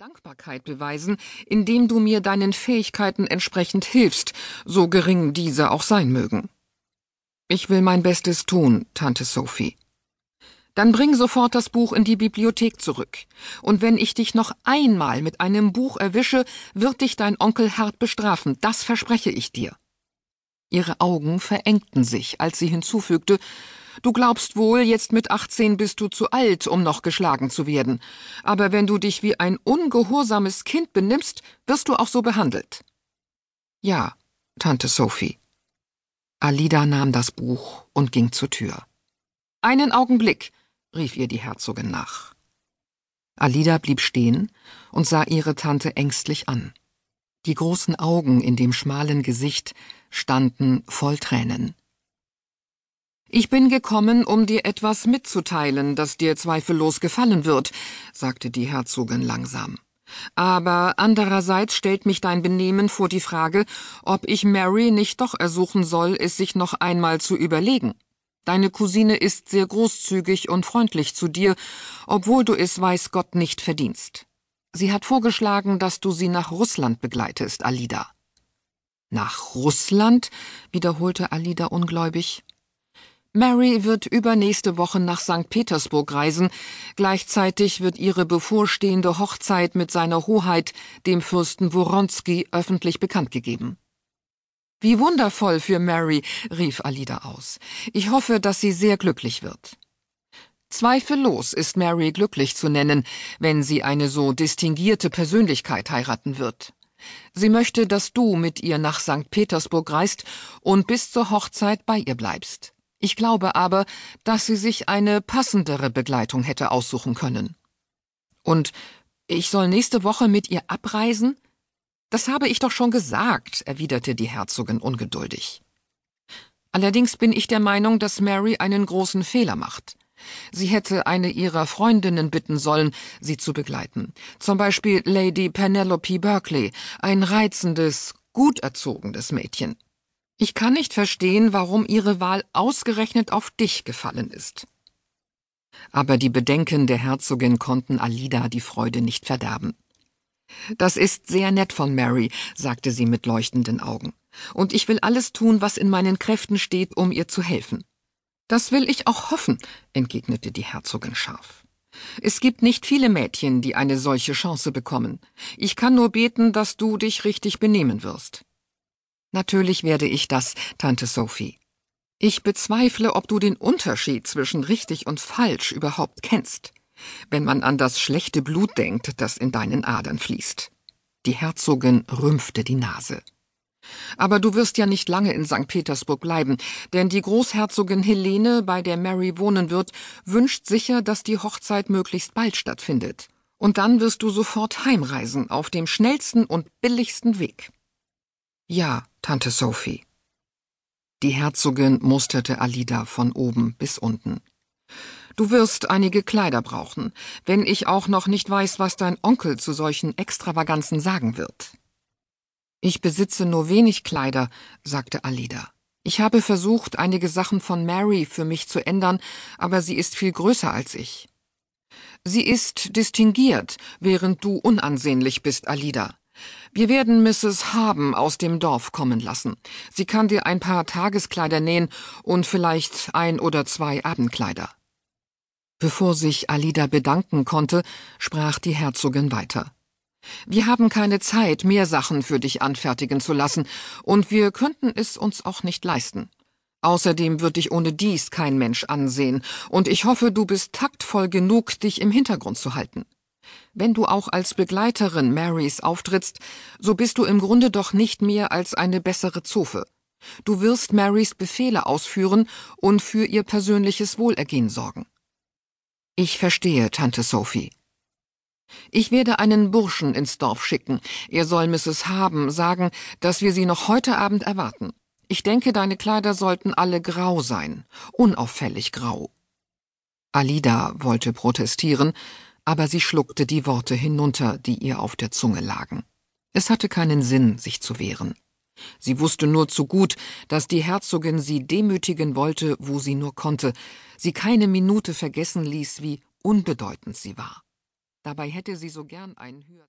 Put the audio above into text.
Dankbarkeit beweisen, indem du mir deinen Fähigkeiten entsprechend hilfst, so gering diese auch sein mögen. Ich will mein Bestes tun, Tante Sophie. Dann bring sofort das Buch in die Bibliothek zurück. Und wenn ich dich noch einmal mit einem Buch erwische, wird dich dein Onkel hart bestrafen, das verspreche ich dir. Ihre Augen verengten sich, als sie hinzufügte, Du glaubst wohl, jetzt mit achtzehn bist du zu alt, um noch geschlagen zu werden. Aber wenn du dich wie ein ungehorsames Kind benimmst, wirst du auch so behandelt. Ja, Tante Sophie. Alida nahm das Buch und ging zur Tür. Einen Augenblick, rief ihr die Herzogin nach. Alida blieb stehen und sah ihre Tante ängstlich an. Die großen Augen in dem schmalen Gesicht standen voll Tränen. Ich bin gekommen, um dir etwas mitzuteilen, das dir zweifellos gefallen wird, sagte die Herzogin langsam. Aber andererseits stellt mich dein Benehmen vor die Frage, ob ich Mary nicht doch ersuchen soll, es sich noch einmal zu überlegen. Deine Cousine ist sehr großzügig und freundlich zu dir, obwohl du es weiß Gott nicht verdienst. Sie hat vorgeschlagen, dass du sie nach Russland begleitest, Alida. Nach Russland? wiederholte Alida ungläubig. Mary wird übernächste Woche nach St. Petersburg reisen. Gleichzeitig wird ihre bevorstehende Hochzeit mit seiner Hoheit, dem Fürsten Woronski, öffentlich bekannt gegeben. Wie wundervoll für Mary, rief Alida aus. Ich hoffe, dass sie sehr glücklich wird. Zweifellos ist Mary glücklich zu nennen, wenn sie eine so distinguierte Persönlichkeit heiraten wird. Sie möchte, dass du mit ihr nach St. Petersburg reist und bis zur Hochzeit bei ihr bleibst. Ich glaube aber, dass sie sich eine passendere Begleitung hätte aussuchen können. Und ich soll nächste Woche mit ihr abreisen? Das habe ich doch schon gesagt, erwiderte die Herzogin ungeduldig. Allerdings bin ich der Meinung, dass Mary einen großen Fehler macht. Sie hätte eine ihrer Freundinnen bitten sollen, sie zu begleiten. Zum Beispiel Lady Penelope Berkeley, ein reizendes, gut erzogenes Mädchen. Ich kann nicht verstehen, warum Ihre Wahl ausgerechnet auf dich gefallen ist. Aber die Bedenken der Herzogin konnten Alida die Freude nicht verderben. Das ist sehr nett von Mary, sagte sie mit leuchtenden Augen, und ich will alles tun, was in meinen Kräften steht, um ihr zu helfen. Das will ich auch hoffen, entgegnete die Herzogin scharf. Es gibt nicht viele Mädchen, die eine solche Chance bekommen. Ich kann nur beten, dass du dich richtig benehmen wirst. Natürlich werde ich das, Tante Sophie. Ich bezweifle, ob du den Unterschied zwischen richtig und falsch überhaupt kennst, wenn man an das schlechte Blut denkt, das in deinen Adern fließt. Die Herzogin rümpfte die Nase. Aber du wirst ja nicht lange in St. Petersburg bleiben, denn die Großherzogin Helene, bei der Mary wohnen wird, wünscht sicher, dass die Hochzeit möglichst bald stattfindet. Und dann wirst du sofort heimreisen, auf dem schnellsten und billigsten Weg. Ja, Tante Sophie. Die Herzogin musterte Alida von oben bis unten. Du wirst einige Kleider brauchen, wenn ich auch noch nicht weiß, was dein Onkel zu solchen Extravaganzen sagen wird. Ich besitze nur wenig Kleider, sagte Alida. Ich habe versucht, einige Sachen von Mary für mich zu ändern, aber sie ist viel größer als ich. Sie ist distinguiert, während du unansehnlich bist, Alida. Wir werden Mrs. Haben aus dem Dorf kommen lassen. Sie kann dir ein paar Tageskleider nähen und vielleicht ein oder zwei Abendkleider. Bevor sich Alida bedanken konnte, sprach die Herzogin weiter. Wir haben keine Zeit, mehr Sachen für dich anfertigen zu lassen, und wir könnten es uns auch nicht leisten. Außerdem wird dich ohne dies kein Mensch ansehen, und ich hoffe, du bist taktvoll genug, dich im Hintergrund zu halten. Wenn du auch als Begleiterin Marys auftrittst, so bist du im Grunde doch nicht mehr als eine bessere Zofe. Du wirst Marys Befehle ausführen und für ihr persönliches Wohlergehen sorgen. Ich verstehe, Tante Sophie. Ich werde einen Burschen ins Dorf schicken. Er soll Mrs. Haben sagen, dass wir sie noch heute Abend erwarten. Ich denke, deine Kleider sollten alle grau sein, unauffällig grau. Alida wollte protestieren, aber sie schluckte die Worte hinunter, die ihr auf der Zunge lagen. Es hatte keinen Sinn, sich zu wehren. Sie wusste nur zu gut, dass die Herzogin sie demütigen wollte, wo sie nur konnte, sie keine Minute vergessen ließ, wie unbedeutend sie war. Dabei hätte sie so gern einen höher